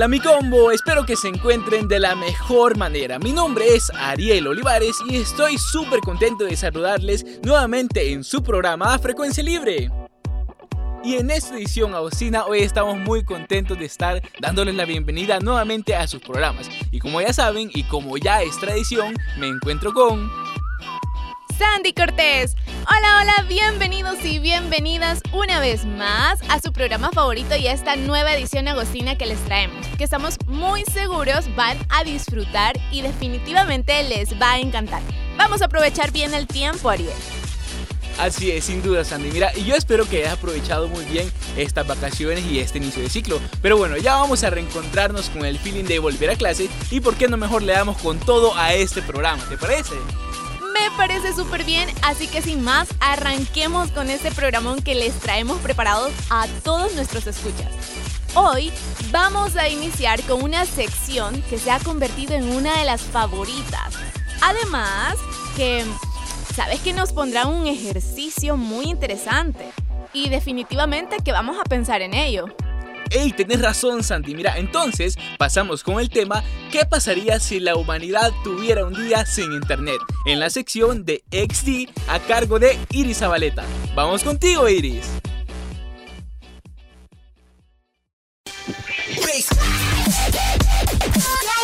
Hola mi combo, espero que se encuentren de la mejor manera. Mi nombre es Ariel Olivares y estoy súper contento de saludarles nuevamente en su programa Frecuencia Libre. Y en esta edición Agostina hoy estamos muy contentos de estar dándoles la bienvenida nuevamente a sus programas. Y como ya saben y como ya es tradición, me encuentro con... Sandy Cortés. Hola, hola, bienvenidos y bienvenidas una vez más a su programa favorito y a esta nueva edición Agostina que les traemos, que estamos muy seguros van a disfrutar y definitivamente les va a encantar. Vamos a aprovechar bien el tiempo, Ariel. Así es, sin duda, Sandy. Mira, y yo espero que hayas aprovechado muy bien estas vacaciones y este inicio de ciclo. Pero bueno, ya vamos a reencontrarnos con el feeling de volver a clase y por qué no mejor le damos con todo a este programa, ¿te parece? Me parece súper bien, así que sin más, arranquemos con este programón que les traemos preparados a todos nuestros escuchas. Hoy vamos a iniciar con una sección que se ha convertido en una de las favoritas. Además, que sabes que nos pondrá un ejercicio muy interesante y definitivamente que vamos a pensar en ello. ¡Ey, tenés razón, Santi! Mira, entonces pasamos con el tema ¿Qué pasaría si la humanidad tuviera un día sin internet? En la sección de XD a cargo de Iris Zabaleta. Vamos contigo, Iris.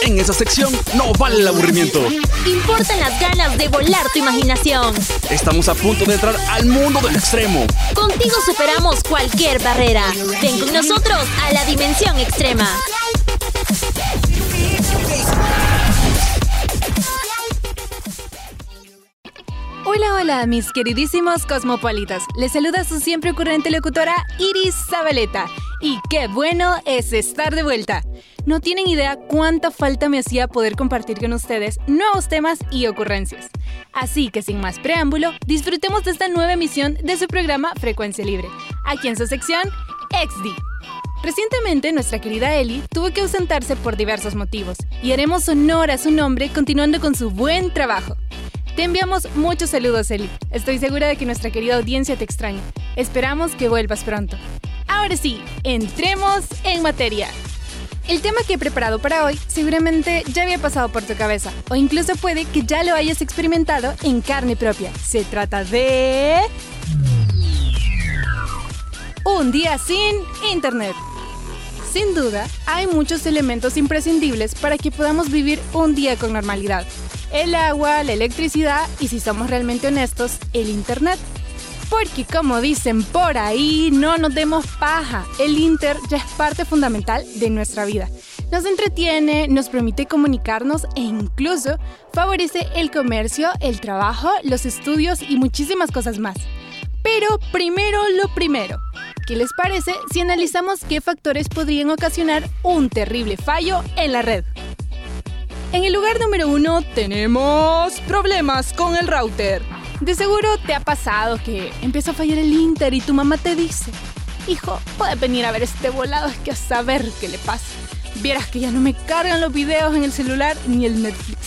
En esa sección no vale el aburrimiento. Importan las ganas de volar tu imaginación. Estamos a punto de entrar al mundo del extremo. Contigo superamos cualquier barrera. Ven con nosotros a la dimensión extrema. Hola, hola, mis queridísimos cosmopolitas. Les saluda su siempre ocurrente locutora Iris Zabaleta. Y qué bueno es estar de vuelta. No tienen idea cuánta falta me hacía poder compartir con ustedes nuevos temas y ocurrencias. Así que sin más preámbulo, disfrutemos de esta nueva emisión de su programa Frecuencia Libre, aquí en su sección XD. Recientemente nuestra querida Eli tuvo que ausentarse por diversos motivos y haremos honor a su nombre continuando con su buen trabajo. Te enviamos muchos saludos, Eli. Estoy segura de que nuestra querida audiencia te extraña. Esperamos que vuelvas pronto. Ahora sí, entremos en materia. El tema que he preparado para hoy seguramente ya había pasado por tu cabeza, o incluso puede que ya lo hayas experimentado en carne propia. Se trata de... Un día sin Internet. Sin duda, hay muchos elementos imprescindibles para que podamos vivir un día con normalidad. El agua, la electricidad y si somos realmente honestos, el Internet. Porque como dicen por ahí, no nos demos paja. El Inter ya es parte fundamental de nuestra vida. Nos entretiene, nos permite comunicarnos e incluso favorece el comercio, el trabajo, los estudios y muchísimas cosas más. Pero primero lo primero. ¿Qué les parece si analizamos qué factores podrían ocasionar un terrible fallo en la red? En el lugar número uno tenemos problemas con el router. De seguro te ha pasado que empieza a fallar el Inter y tu mamá te dice, hijo, puedes venir a ver este volado, es que a saber qué le pasa. Vieras que ya no me cargan los videos en el celular ni el Netflix.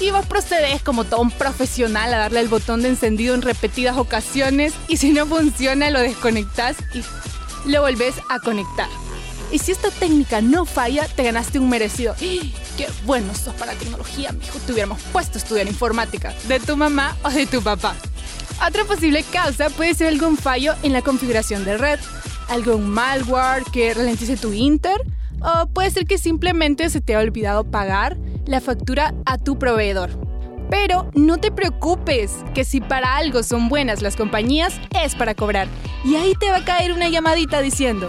Y vos procedes como todo un profesional a darle el botón de encendido en repetidas ocasiones y si no funciona lo desconectas y lo volvés a conectar. Y si esta técnica no falla, te ganaste un merecido. ¡Qué bueno sos para tecnología, mijo! Te puesto a estudiar informática, de tu mamá o de tu papá. Otra posible causa puede ser algún fallo en la configuración de red, algún malware que ralentice tu Inter, o puede ser que simplemente se te ha olvidado pagar la factura a tu proveedor. Pero no te preocupes, que si para algo son buenas las compañías, es para cobrar. Y ahí te va a caer una llamadita diciendo,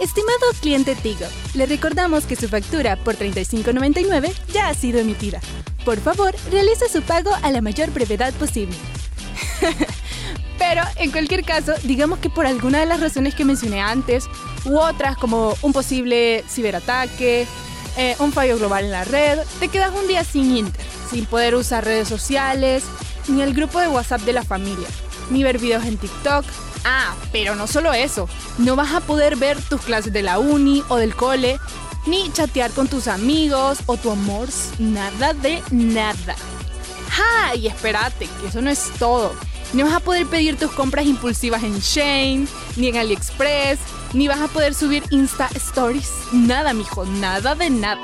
Estimado cliente Tigo, le recordamos que su factura por $35.99 ya ha sido emitida. Por favor, realice su pago a la mayor brevedad posible. Pero en cualquier caso, digamos que por alguna de las razones que mencioné antes, u otras como un posible ciberataque, eh, un fallo global en la red, te quedas un día sin Inter, sin poder usar redes sociales, ni el grupo de WhatsApp de la familia, ni ver videos en TikTok. Ah, pero no solo eso, no vas a poder ver tus clases de la uni o del cole, ni chatear con tus amigos o tu amor, nada de nada. ¡Ja! Y espérate, que eso no es todo. No vas a poder pedir tus compras impulsivas en Shane, ni en AliExpress, ni vas a poder subir Insta Stories. Nada, mijo, nada de nada.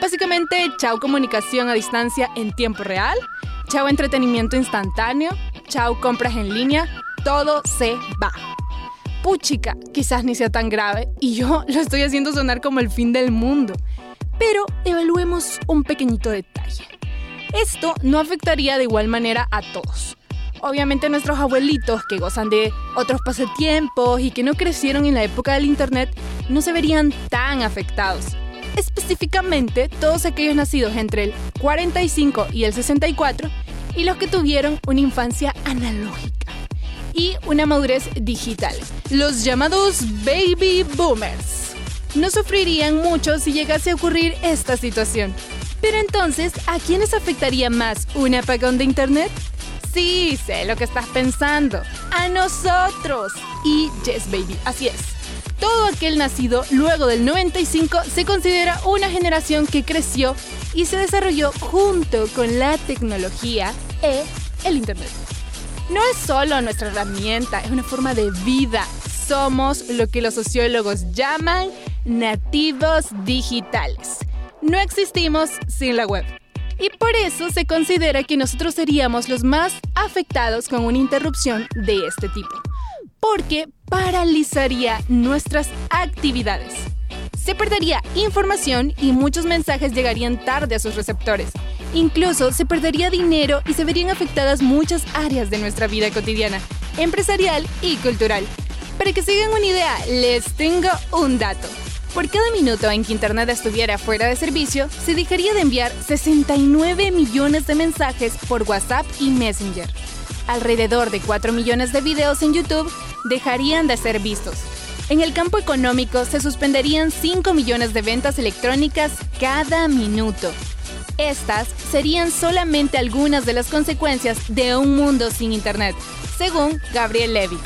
Básicamente, chao comunicación a distancia en tiempo real, chao entretenimiento instantáneo, chao compras en línea, todo se va. Puchica, quizás ni sea tan grave y yo lo estoy haciendo sonar como el fin del mundo. Pero evaluemos un pequeñito detalle. Esto no afectaría de igual manera a todos. Obviamente nuestros abuelitos que gozan de otros pasatiempos y que no crecieron en la época del Internet no se verían tan afectados. Específicamente todos aquellos nacidos entre el 45 y el 64 y los que tuvieron una infancia analógica y una madurez digital, los llamados baby boomers. No sufrirían mucho si llegase a ocurrir esta situación. Pero entonces, ¿a quiénes afectaría más un apagón de Internet? Sí, sé lo que estás pensando. A nosotros. Y yes, baby, así es. Todo aquel nacido luego del 95 se considera una generación que creció y se desarrolló junto con la tecnología e el Internet. No es solo nuestra herramienta, es una forma de vida. Somos lo que los sociólogos llaman nativos digitales. No existimos sin la web. Y por eso se considera que nosotros seríamos los más afectados con una interrupción de este tipo, porque paralizaría nuestras actividades. Se perdería información y muchos mensajes llegarían tarde a sus receptores. Incluso se perdería dinero y se verían afectadas muchas áreas de nuestra vida cotidiana, empresarial y cultural. Para que se hagan una idea, les tengo un dato. Por cada minuto en que Internet estuviera fuera de servicio, se dejaría de enviar 69 millones de mensajes por WhatsApp y Messenger. Alrededor de 4 millones de videos en YouTube dejarían de ser vistos. En el campo económico se suspenderían 5 millones de ventas electrónicas cada minuto. Estas serían solamente algunas de las consecuencias de un mundo sin Internet, según Gabriel Levy.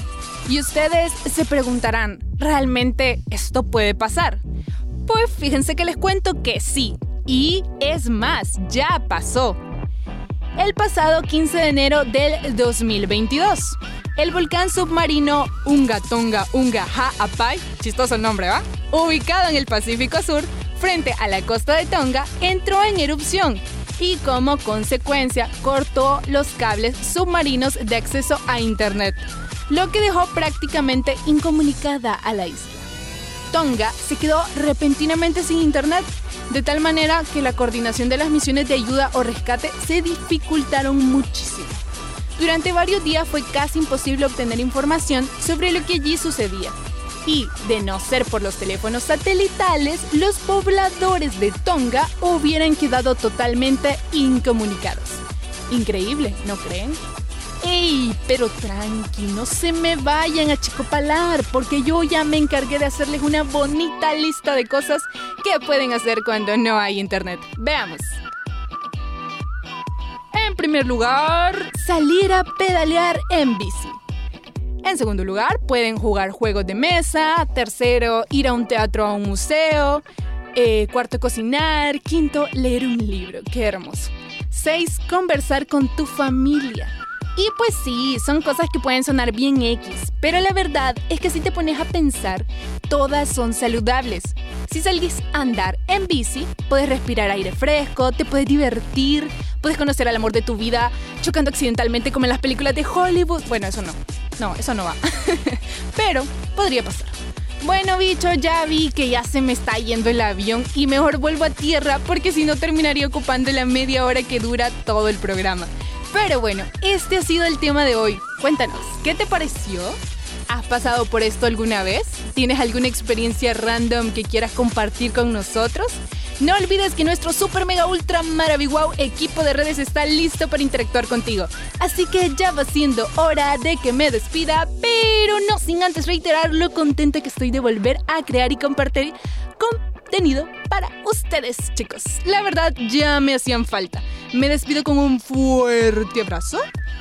Y ustedes se preguntarán, ¿realmente esto puede pasar? Pues fíjense que les cuento que sí. Y es más, ya pasó. El pasado 15 de enero del 2022, el volcán submarino Unga Tonga Unga Ha'apai, chistoso nombre, ¿va? Ubicado en el Pacífico Sur, frente a la costa de Tonga, entró en erupción y como consecuencia cortó los cables submarinos de acceso a Internet, lo que dejó prácticamente incomunicada a la isla. Tonga se quedó repentinamente sin internet, de tal manera que la coordinación de las misiones de ayuda o rescate se dificultaron muchísimo. Durante varios días fue casi imposible obtener información sobre lo que allí sucedía. Y, de no ser por los teléfonos satelitales, los pobladores de Tonga hubieran quedado totalmente incomunicados. Increíble, ¿no creen? ¡Ey! Pero tranqui, no se me vayan a chicopalar, porque yo ya me encargué de hacerles una bonita lista de cosas que pueden hacer cuando no hay internet. Veamos. En primer lugar, salir a pedalear en bici. En segundo lugar, pueden jugar juegos de mesa. Tercero, ir a un teatro o a un museo. Eh, cuarto, cocinar. Quinto, leer un libro. Qué hermoso. Seis, conversar con tu familia. Y pues sí, son cosas que pueden sonar bien X, pero la verdad es que si te pones a pensar, todas son saludables. Si salís a andar en bici, puedes respirar aire fresco, te puedes divertir, puedes conocer al amor de tu vida chocando accidentalmente como en las películas de Hollywood. Bueno, eso no. No, eso no va. pero podría pasar. Bueno, bicho, ya vi que ya se me está yendo el avión y mejor vuelvo a tierra porque si no terminaría ocupando la media hora que dura todo el programa. Pero bueno, este ha sido el tema de hoy. Cuéntanos, ¿qué te pareció? ¿Has pasado por esto alguna vez? ¿Tienes alguna experiencia random que quieras compartir con nosotros? No olvides que nuestro super mega ultra maravilloso equipo de redes está listo para interactuar contigo. Así que ya va siendo hora de que me despida, pero no sin antes reiterar lo contenta que estoy de volver a crear y compartir para ustedes, chicos. La verdad, ya me hacían falta. Me despido con un fuerte abrazo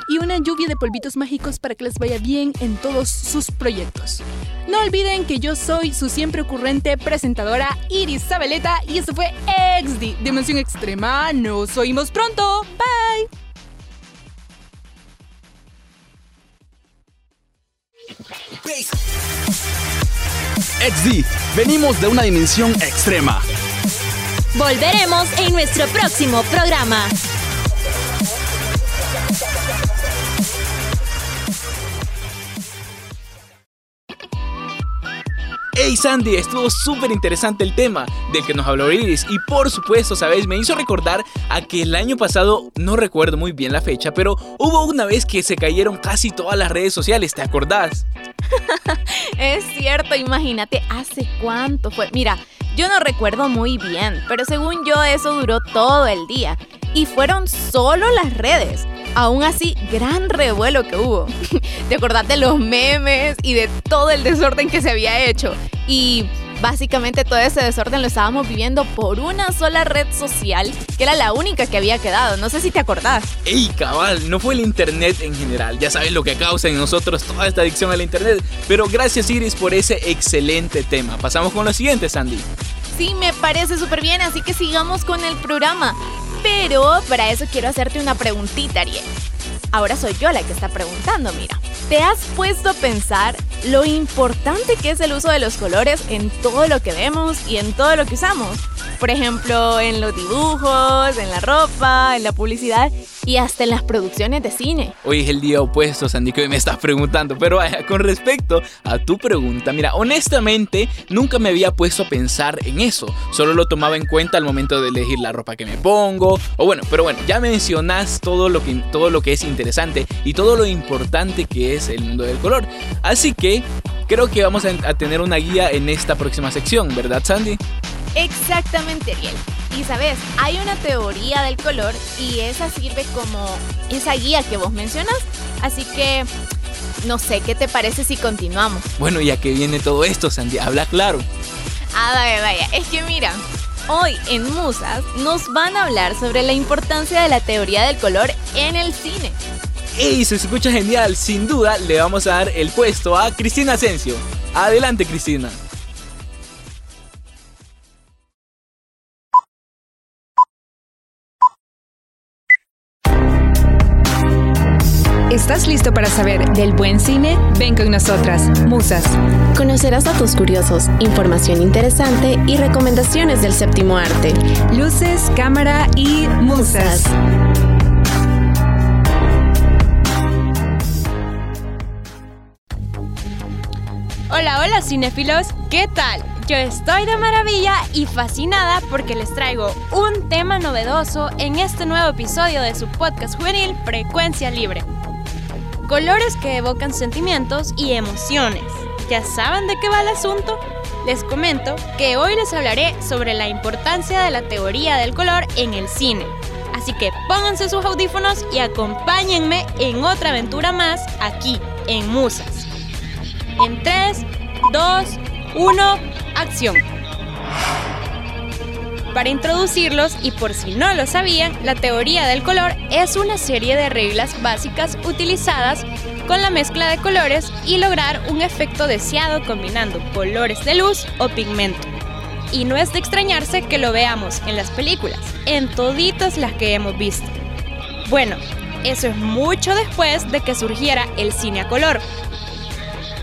y una lluvia de polvitos mágicos para que les vaya bien en todos sus proyectos. No olviden que yo soy su siempre ocurrente presentadora Iris Zabeleta y esto fue XD, Dimensión Extrema. Nos oímos pronto. Bye. XD, venimos de una dimensión extrema. Volveremos en nuestro próximo programa. Hey Sandy, estuvo súper interesante el tema del que nos habló Iris y por supuesto, sabes, me hizo recordar a que el año pasado, no recuerdo muy bien la fecha, pero hubo una vez que se cayeron casi todas las redes sociales, ¿te acordás? es cierto, imagínate hace cuánto fue. Mira, yo no recuerdo muy bien, pero según yo eso duró todo el día y fueron solo las redes. Aún así, gran revuelo que hubo. ¿Te acordás de los memes y de todo el desorden que se había hecho? Y básicamente todo ese desorden lo estábamos viviendo por una sola red social, que era la única que había quedado. No sé si te acordás. ¡Ey, cabal! No fue el internet en general. Ya sabes lo que causa en nosotros toda esta adicción al internet. Pero gracias, Iris, por ese excelente tema. Pasamos con lo siguiente, Sandy. Sí, me parece súper bien, así que sigamos con el programa. Pero para eso quiero hacerte una preguntita, Ariel. Ahora soy yo la que está preguntando, mira. ¿Te has puesto a pensar lo importante que es el uso de los colores en todo lo que vemos y en todo lo que usamos? Por ejemplo, en los dibujos, en la ropa, en la publicidad y hasta en las producciones de cine. Hoy es el día opuesto, Sandy, que hoy me estás preguntando. Pero vaya, con respecto a tu pregunta, mira, honestamente nunca me había puesto a pensar en eso. Solo lo tomaba en cuenta al momento de elegir la ropa que me pongo. O bueno, pero bueno, ya mencionas todo lo que, todo lo que es interesante y todo lo importante que es el mundo del color. Así que creo que vamos a, tener una guía en esta próxima sección, ¿verdad, Sandy? Exactamente, Ariel. Y sabes, hay una teoría del color y esa sirve como esa guía que vos mencionas. Así que, no sé, ¿qué te parece si continuamos? Bueno, ya que viene todo esto, Sandy, habla claro. Ah, vaya, vaya. Es que mira, hoy en Musas nos van a hablar sobre la importancia de la teoría del color en el cine. ¡Ey! Se escucha genial. Sin duda, le vamos a dar el puesto a Cristina Asensio. Adelante, Cristina. Listo para saber del buen cine? Ven con nosotras, Musas. Conocerás datos curiosos, información interesante y recomendaciones del séptimo arte. Luces, cámara y musas. Hola, hola cinéfilos, ¿qué tal? Yo estoy de maravilla y fascinada porque les traigo un tema novedoso en este nuevo episodio de su podcast juvenil Frecuencia Libre colores que evocan sentimientos y emociones. ¿Ya saben de qué va el asunto? Les comento que hoy les hablaré sobre la importancia de la teoría del color en el cine. Así que pónganse sus audífonos y acompáñenme en otra aventura más aquí en Musas. En 3, 2, 1, acción. Para introducirlos, y por si no lo sabían, la teoría del color es una serie de reglas básicas utilizadas con la mezcla de colores y lograr un efecto deseado combinando colores de luz o pigmento. Y no es de extrañarse que lo veamos en las películas, en toditas las que hemos visto. Bueno, eso es mucho después de que surgiera el cine a color,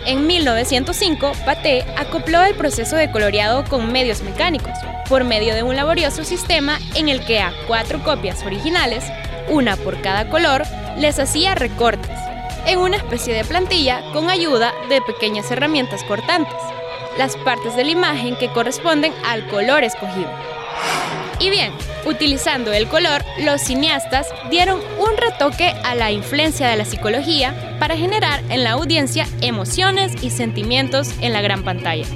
en 1905, Paté acopló el proceso de coloreado con medios mecánicos, por medio de un laborioso sistema en el que a cuatro copias originales, una por cada color, les hacía recortes, en una especie de plantilla con ayuda de pequeñas herramientas cortantes, las partes de la imagen que corresponden al color escogido. Y bien, utilizando el color, los cineastas dieron un retoque a la influencia de la psicología para generar en la audiencia emociones y sentimientos en la gran pantalla.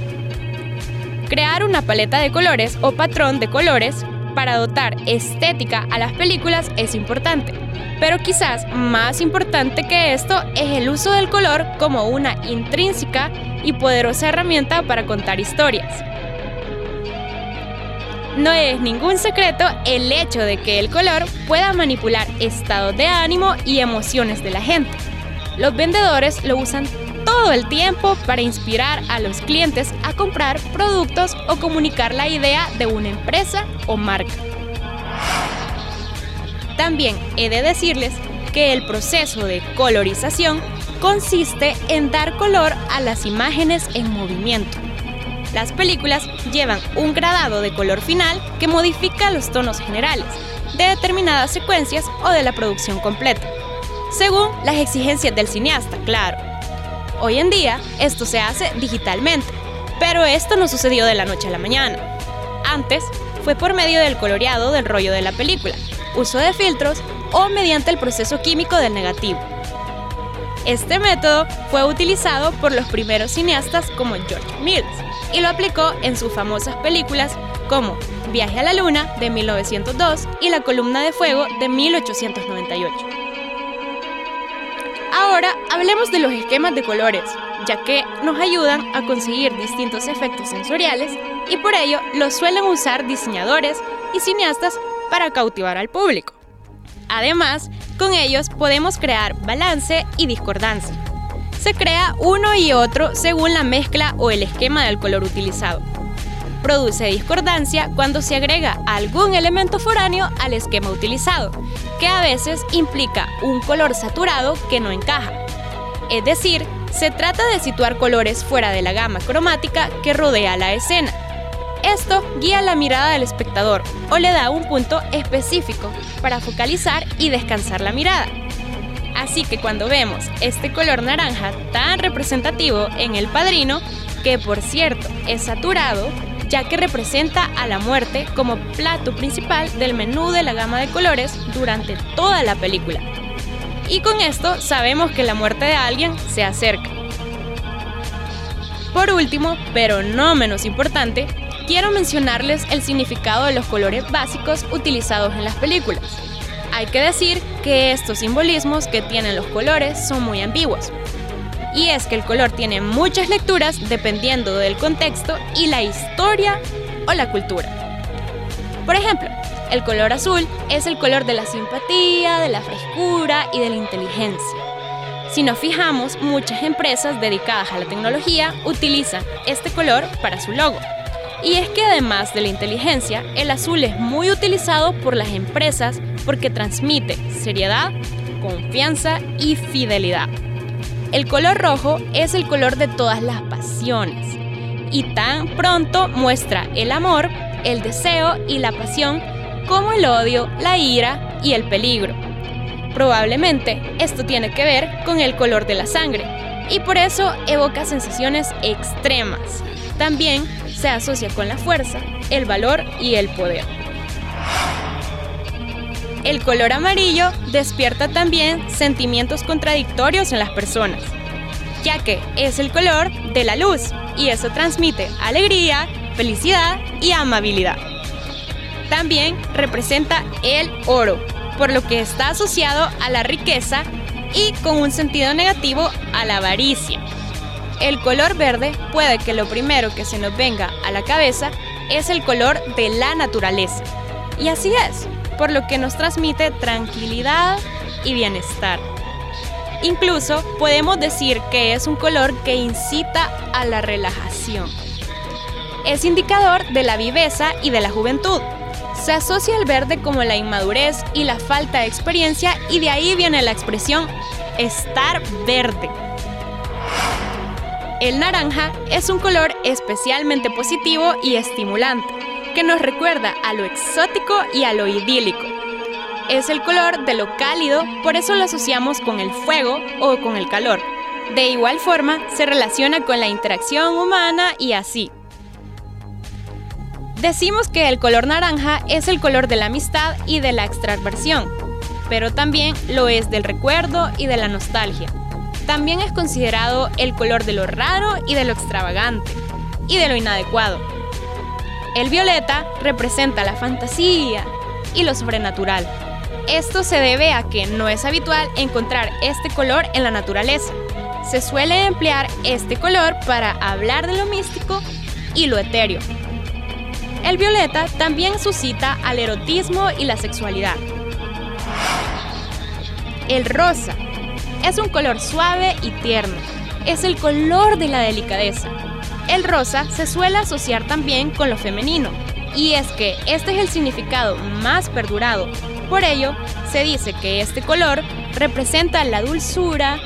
Crear una paleta de colores o patrón de colores para dotar estética a las películas es importante, pero quizás más importante que esto es el uso del color como una intrínseca y poderosa herramienta para contar historias. No es ningún secreto el hecho de que el color pueda manipular estados de ánimo y emociones de la gente. Los vendedores lo usan todo el tiempo para inspirar a los clientes a comprar productos o comunicar la idea de una empresa o marca. También he de decirles que el proceso de colorización consiste en dar color a las imágenes en movimiento. Las películas llevan un gradado de color final que modifica los tonos generales de determinadas secuencias o de la producción completa, según las exigencias del cineasta, claro. Hoy en día esto se hace digitalmente, pero esto no sucedió de la noche a la mañana. Antes fue por medio del coloreado del rollo de la película, uso de filtros o mediante el proceso químico del negativo. Este método fue utilizado por los primeros cineastas como George Mills y lo aplicó en sus famosas películas como Viaje a la Luna de 1902 y La Columna de Fuego de 1898. Ahora hablemos de los esquemas de colores, ya que nos ayudan a conseguir distintos efectos sensoriales y por ello los suelen usar diseñadores y cineastas para cautivar al público. Además, con ellos podemos crear balance y discordancia. Se crea uno y otro según la mezcla o el esquema del color utilizado. Produce discordancia cuando se agrega algún elemento foráneo al esquema utilizado, que a veces implica un color saturado que no encaja. Es decir, se trata de situar colores fuera de la gama cromática que rodea la escena esto guía la mirada del espectador o le da un punto específico para focalizar y descansar la mirada. Así que cuando vemos este color naranja tan representativo en El Padrino, que por cierto es saturado, ya que representa a la muerte como plato principal del menú de la gama de colores durante toda la película. Y con esto sabemos que la muerte de alguien se acerca. Por último, pero no menos importante, quiero mencionarles el significado de los colores básicos utilizados en las películas. Hay que decir que estos simbolismos que tienen los colores son muy ambiguos. Y es que el color tiene muchas lecturas dependiendo del contexto y la historia o la cultura. Por ejemplo, el color azul es el color de la simpatía, de la frescura y de la inteligencia. Si nos fijamos, muchas empresas dedicadas a la tecnología utilizan este color para su logo. Y es que además de la inteligencia, el azul es muy utilizado por las empresas porque transmite seriedad, confianza y fidelidad. El color rojo es el color de todas las pasiones y tan pronto muestra el amor, el deseo y la pasión como el odio, la ira y el peligro. Probablemente esto tiene que ver con el color de la sangre y por eso evoca sensaciones extremas. También se asocia con la fuerza, el valor y el poder. El color amarillo despierta también sentimientos contradictorios en las personas, ya que es el color de la luz y eso transmite alegría, felicidad y amabilidad. También representa el oro, por lo que está asociado a la riqueza y con un sentido negativo a la avaricia el color verde puede que lo primero que se nos venga a la cabeza es el color de la naturaleza. Y así es, por lo que nos transmite tranquilidad y bienestar. Incluso podemos decir que es un color que incita a la relajación. Es indicador de la viveza y de la juventud. Se asocia al verde como la inmadurez y la falta de experiencia y de ahí viene la expresión estar verde. El naranja es un color especialmente positivo y estimulante, que nos recuerda a lo exótico y a lo idílico. Es el color de lo cálido, por eso lo asociamos con el fuego o con el calor. De igual forma, se relaciona con la interacción humana y así. Decimos que el color naranja es el color de la amistad y de la extraversión, pero también lo es del recuerdo y de la nostalgia. También es considerado el color de lo raro y de lo extravagante, y de lo inadecuado. El violeta representa la fantasía y lo sobrenatural. Esto se debe a que no es habitual encontrar este color en la naturaleza. Se suele emplear este color para hablar de lo místico y lo etéreo. El violeta también suscita al erotismo y la sexualidad. El rosa es un color suave y tierno. Es el color de la delicadeza. El rosa se suele asociar también con lo femenino, y es que este es el significado más perdurado. Por ello, se dice que este color representa la dulzura,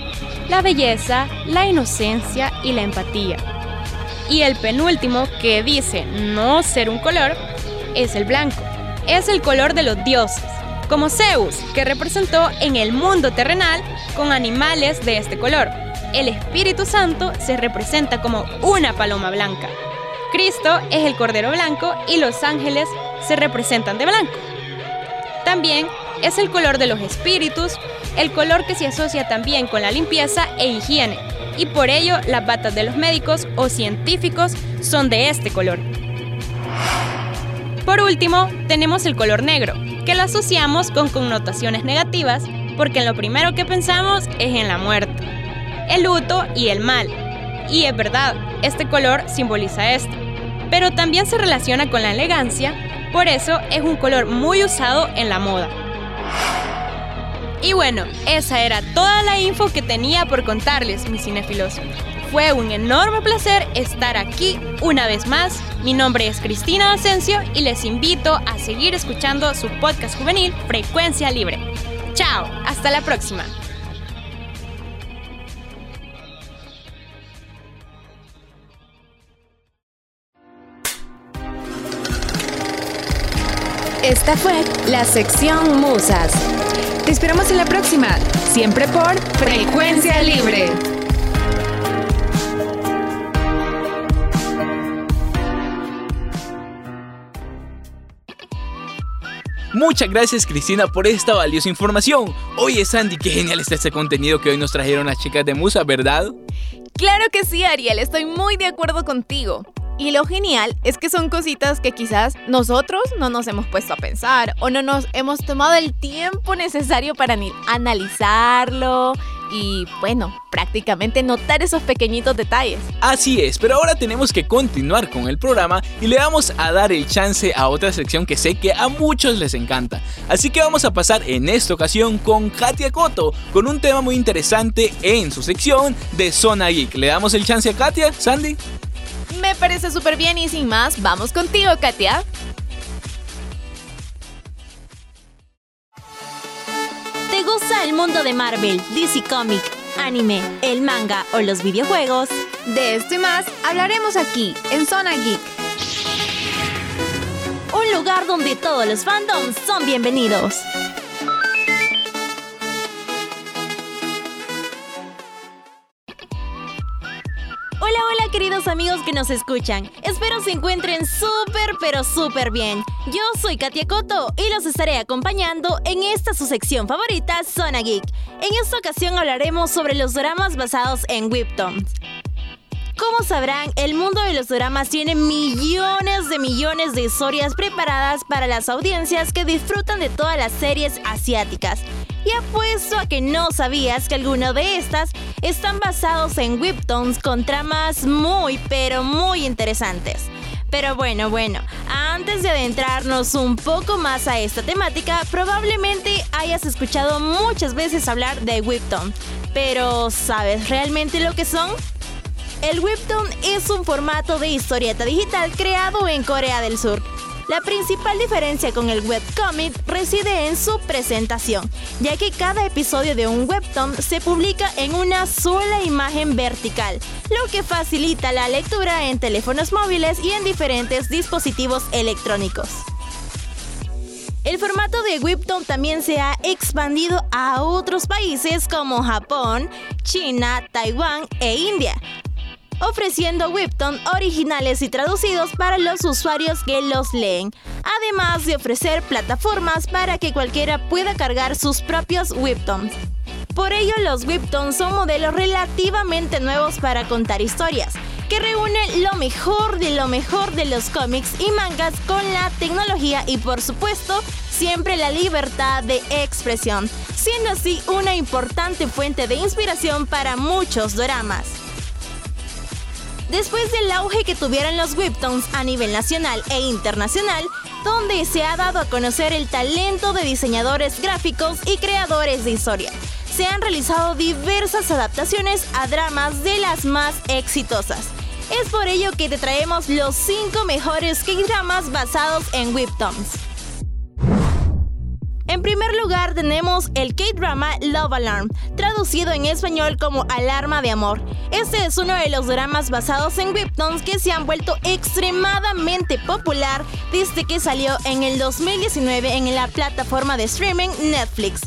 la belleza, la inocencia y la empatía. Y el penúltimo, que dice no ser un color, es el blanco. Es el color de los dioses, como Zeus, que representó en el mundo terrenal con animales de este color. El Espíritu Santo se representa como una paloma blanca. Cristo es el Cordero Blanco y los ángeles se representan de blanco. También es el color de los espíritus, el color que se asocia también con la limpieza e higiene, y por ello las batas de los médicos o científicos son de este color. Por último, tenemos el color negro, que lo asociamos con connotaciones negativas porque lo primero que pensamos es en la muerte, el luto y el mal. Y es verdad, este color simboliza esto, pero también se relaciona con la elegancia, por eso es un color muy usado en la moda. Y bueno, esa era toda la info que tenía por contarles, mis cinéfilos. Fue un enorme placer estar aquí una vez más. Mi nombre es Cristina Asensio y les invito a seguir escuchando su podcast juvenil Frecuencia Libre. Chao, hasta la próxima. Esta fue la sección Musas. Te esperamos en la próxima, siempre por Frecuencia Libre. Muchas gracias Cristina por esta valiosa información. Oye Sandy, qué genial está este contenido que hoy nos trajeron las chicas de Musa, ¿verdad? Claro que sí, Ariel, estoy muy de acuerdo contigo. Y lo genial es que son cositas que quizás nosotros no nos hemos puesto a pensar o no nos hemos tomado el tiempo necesario para analizarlo y bueno, prácticamente notar esos pequeñitos detalles. Así es, pero ahora tenemos que continuar con el programa y le vamos a dar el chance a otra sección que sé que a muchos les encanta. Así que vamos a pasar en esta ocasión con Katia Coto, con un tema muy interesante en su sección de Zona Geek. ¿Le damos el chance a Katia, Sandy? Me parece súper bien y sin más, vamos contigo, Katia. ¿Te gusta el mundo de Marvel, DC Comic, anime, el manga o los videojuegos? De esto y más hablaremos aquí, en Zona Geek. Un lugar donde todos los fandoms son bienvenidos. Queridos amigos que nos escuchan. Espero se encuentren súper, pero súper bien. Yo soy Katia Coto y los estaré acompañando en esta su sección favorita, Zona Geek. En esta ocasión hablaremos sobre los dramas basados en Webtoons. Como sabrán, el mundo de los dramas tiene millones de millones de historias preparadas para las audiencias que disfrutan de todas las series asiáticas. Y apuesto a que no sabías que algunas de estas están basados en webtoons con tramas muy pero muy interesantes. Pero bueno, bueno, antes de adentrarnos un poco más a esta temática, probablemente hayas escuchado muchas veces hablar de webtoon. Pero ¿sabes realmente lo que son? El webtoon es un formato de historieta digital creado en Corea del Sur. La principal diferencia con el webcomic reside en su presentación, ya que cada episodio de un webtoon se publica en una sola imagen vertical, lo que facilita la lectura en teléfonos móviles y en diferentes dispositivos electrónicos. El formato de Webtoon también se ha expandido a otros países como Japón, China, Taiwán e India, ofreciendo Webtoon originales y traducidos para los usuarios que los leen, además de ofrecer plataformas para que cualquiera pueda cargar sus propios Webtoons. Por ello, los Webtoons son modelos relativamente nuevos para contar historias, que reúne lo mejor de lo mejor de los cómics y mangas con la tecnología y por supuesto siempre la libertad de expresión, siendo así una importante fuente de inspiración para muchos dramas. Después del auge que tuvieron los Webtoons a nivel nacional e internacional, donde se ha dado a conocer el talento de diseñadores gráficos y creadores de historia, se han realizado diversas adaptaciones a dramas de las más exitosas. Es por ello que te traemos los 5 mejores K-dramas basados en Webtoons. Primer lugar tenemos el K-drama Love Alarm, traducido en español como Alarma de Amor. Este es uno de los dramas basados en webtoons que se han vuelto extremadamente popular desde que salió en el 2019 en la plataforma de streaming Netflix.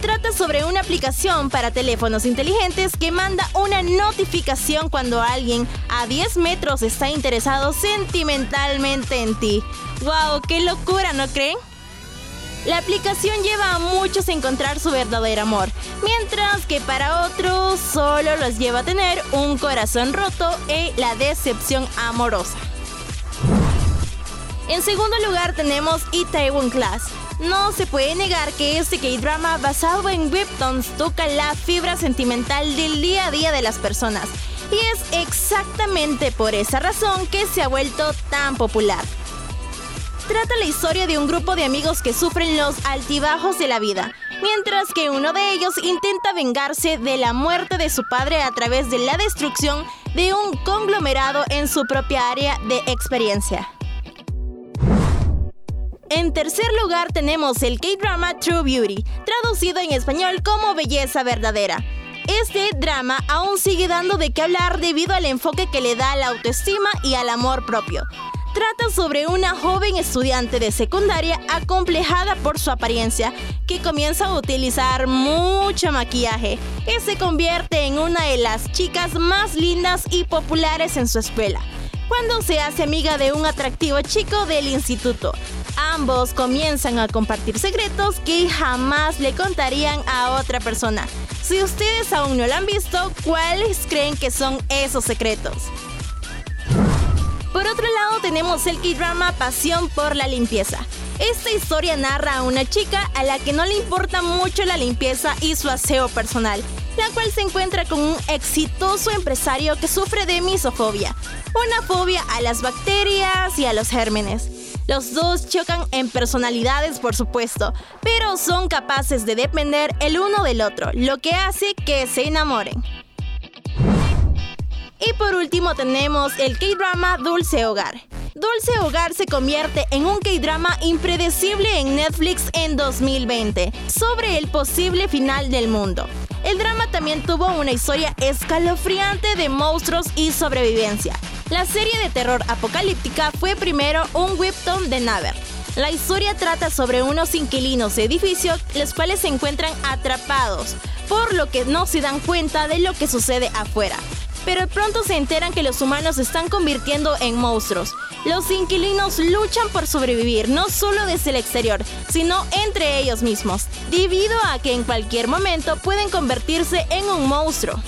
Trata sobre una aplicación para teléfonos inteligentes que manda una notificación cuando alguien a 10 metros está interesado sentimentalmente en ti. ¡Wow! ¡Qué locura, ¿no creen? La aplicación lleva a muchos a encontrar su verdadero amor, mientras que para otros solo los lleva a tener un corazón roto y la decepción amorosa. En segundo lugar tenemos Itaewon Class. No se puede negar que este K-drama basado en webtoons toca la fibra sentimental del día a día de las personas. Y es exactamente por esa razón que se ha vuelto tan popular trata la historia de un grupo de amigos que sufren los altibajos de la vida, mientras que uno de ellos intenta vengarse de la muerte de su padre a través de la destrucción de un conglomerado en su propia área de experiencia. En tercer lugar tenemos el K-drama True Beauty, traducido en español como Belleza Verdadera. Este drama aún sigue dando de qué hablar debido al enfoque que le da a la autoestima y al amor propio trata sobre una joven estudiante de secundaria acomplejada por su apariencia que comienza a utilizar mucho maquillaje y se convierte en una de las chicas más lindas y populares en su escuela. Cuando se hace amiga de un atractivo chico del instituto, ambos comienzan a compartir secretos que jamás le contarían a otra persona. Si ustedes aún no lo han visto, ¿cuáles creen que son esos secretos? Por otro lado tenemos el K-drama Pasión por la limpieza. Esta historia narra a una chica a la que no le importa mucho la limpieza y su aseo personal, la cual se encuentra con un exitoso empresario que sufre de misofobia, una fobia a las bacterias y a los gérmenes. Los dos chocan en personalidades, por supuesto, pero son capaces de depender el uno del otro, lo que hace que se enamoren. Y por último tenemos el K-drama Dulce Hogar. Dulce Hogar se convierte en un K-drama impredecible en Netflix en 2020 sobre el posible final del mundo. El drama también tuvo una historia escalofriante de monstruos y sobrevivencia. La serie de terror apocalíptica fue primero un webtoon de Naver. La historia trata sobre unos inquilinos de edificio los cuales se encuentran atrapados, por lo que no se dan cuenta de lo que sucede afuera pero pronto se enteran que los humanos se están convirtiendo en monstruos. Los inquilinos luchan por sobrevivir no solo desde el exterior, sino entre ellos mismos, debido a que en cualquier momento pueden convertirse en un monstruo.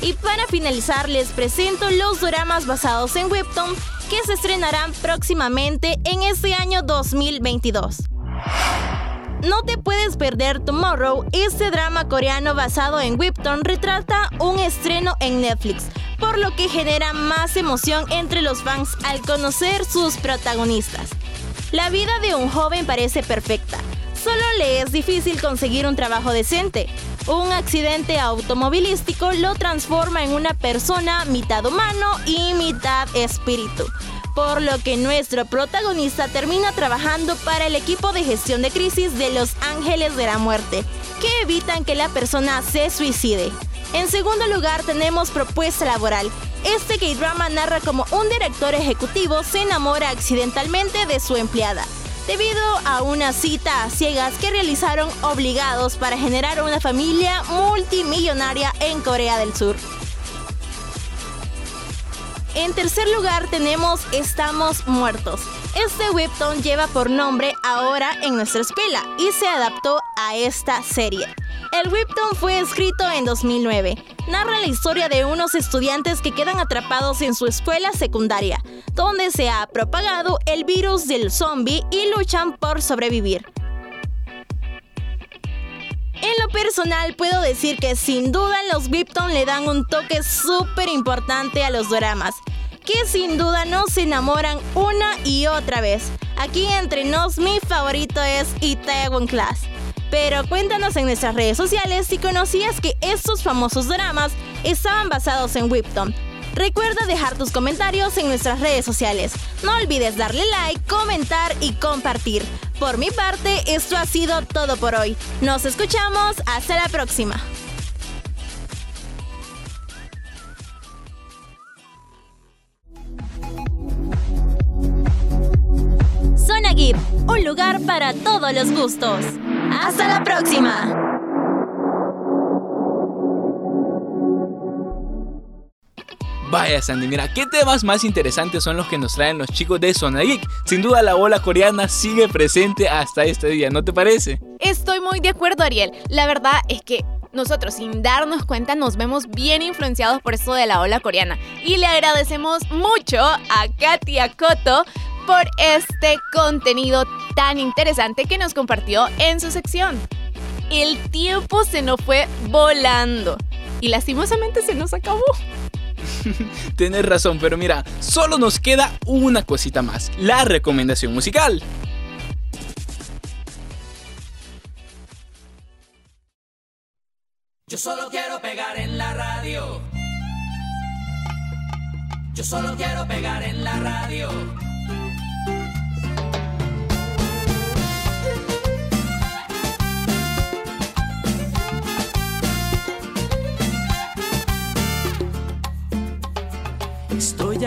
Y para finalizar les presento los dramas basados en Webtoon que se estrenarán próximamente en este año 2022. No te puedes perder Tomorrow, este drama coreano basado en Webtoon retrata un estreno en Netflix, por lo que genera más emoción entre los fans al conocer sus protagonistas. La vida de un joven parece perfecta, solo le es difícil conseguir un trabajo decente. Un accidente automovilístico lo transforma en una persona mitad humano y mitad espíritu por lo que nuestro protagonista termina trabajando para el equipo de gestión de crisis de los Ángeles de la Muerte, que evitan que la persona se suicide. En segundo lugar tenemos Propuesta Laboral. Este K-drama narra como un director ejecutivo se enamora accidentalmente de su empleada, debido a una cita a ciegas que realizaron obligados para generar una familia multimillonaria en Corea del Sur. En tercer lugar tenemos Estamos Muertos. Este webtoon lleva por nombre Ahora en nuestra escuela y se adaptó a esta serie. El webtoon fue escrito en 2009. narra la historia de unos estudiantes que quedan atrapados en su escuela secundaria, donde se ha propagado el virus del zombie y luchan por sobrevivir. En lo personal puedo decir que sin duda los Vipton le dan un toque súper importante a los dramas, que sin duda nos enamoran una y otra vez. Aquí entre nos mi favorito es Itaewon Class. Pero cuéntanos en nuestras redes sociales si conocías que estos famosos dramas estaban basados en Whipton. Recuerda dejar tus comentarios en nuestras redes sociales. No olvides darle like, comentar y compartir. Por mi parte, esto ha sido todo por hoy. Nos escuchamos. Hasta la próxima. Zona Geek, un lugar para todos los gustos. Hasta la próxima. Vaya Sandy, mira, ¿qué temas más interesantes son los que nos traen los chicos de Zona? Sin duda la bola coreana sigue presente hasta este día, ¿no te parece? Estoy muy de acuerdo, Ariel. La verdad es que nosotros sin darnos cuenta nos vemos bien influenciados por esto de la ola coreana. Y le agradecemos mucho a Katia Koto por este contenido tan interesante que nos compartió en su sección. El tiempo se nos fue volando y lastimosamente se nos acabó. Tienes razón, pero mira, solo nos queda una cosita más, la recomendación musical. Yo solo quiero pegar en la radio. Yo solo quiero pegar en la radio.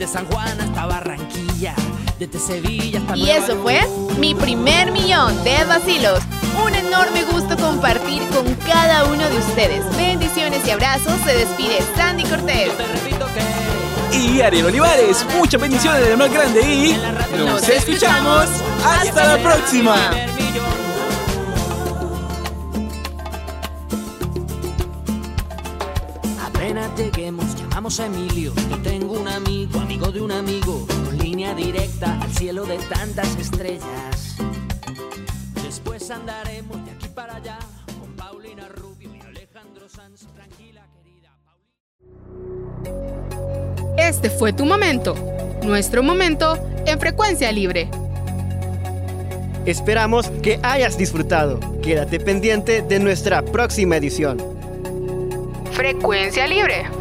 Desde San Juan hasta Barranquilla, desde Sevilla hasta Y Nueva eso fue mi primer millón de vacilos. Un enorme gusto compartir con cada uno de ustedes. Bendiciones y abrazos. Se despide Sandy Cortés. Y Ariel Olivares, muchas bendiciones del más grande y nos escuchamos. Hasta la próxima. Llamamos Emilio. Yo tengo un amigo, amigo de un amigo, con línea directa al cielo de tantas estrellas. Después andaremos de aquí para allá con Paulina Rubio y Alejandro Sanz. Tranquila, querida. Este fue tu momento, nuestro momento en frecuencia libre. Esperamos que hayas disfrutado. Quédate pendiente de nuestra próxima edición. Frecuencia libre.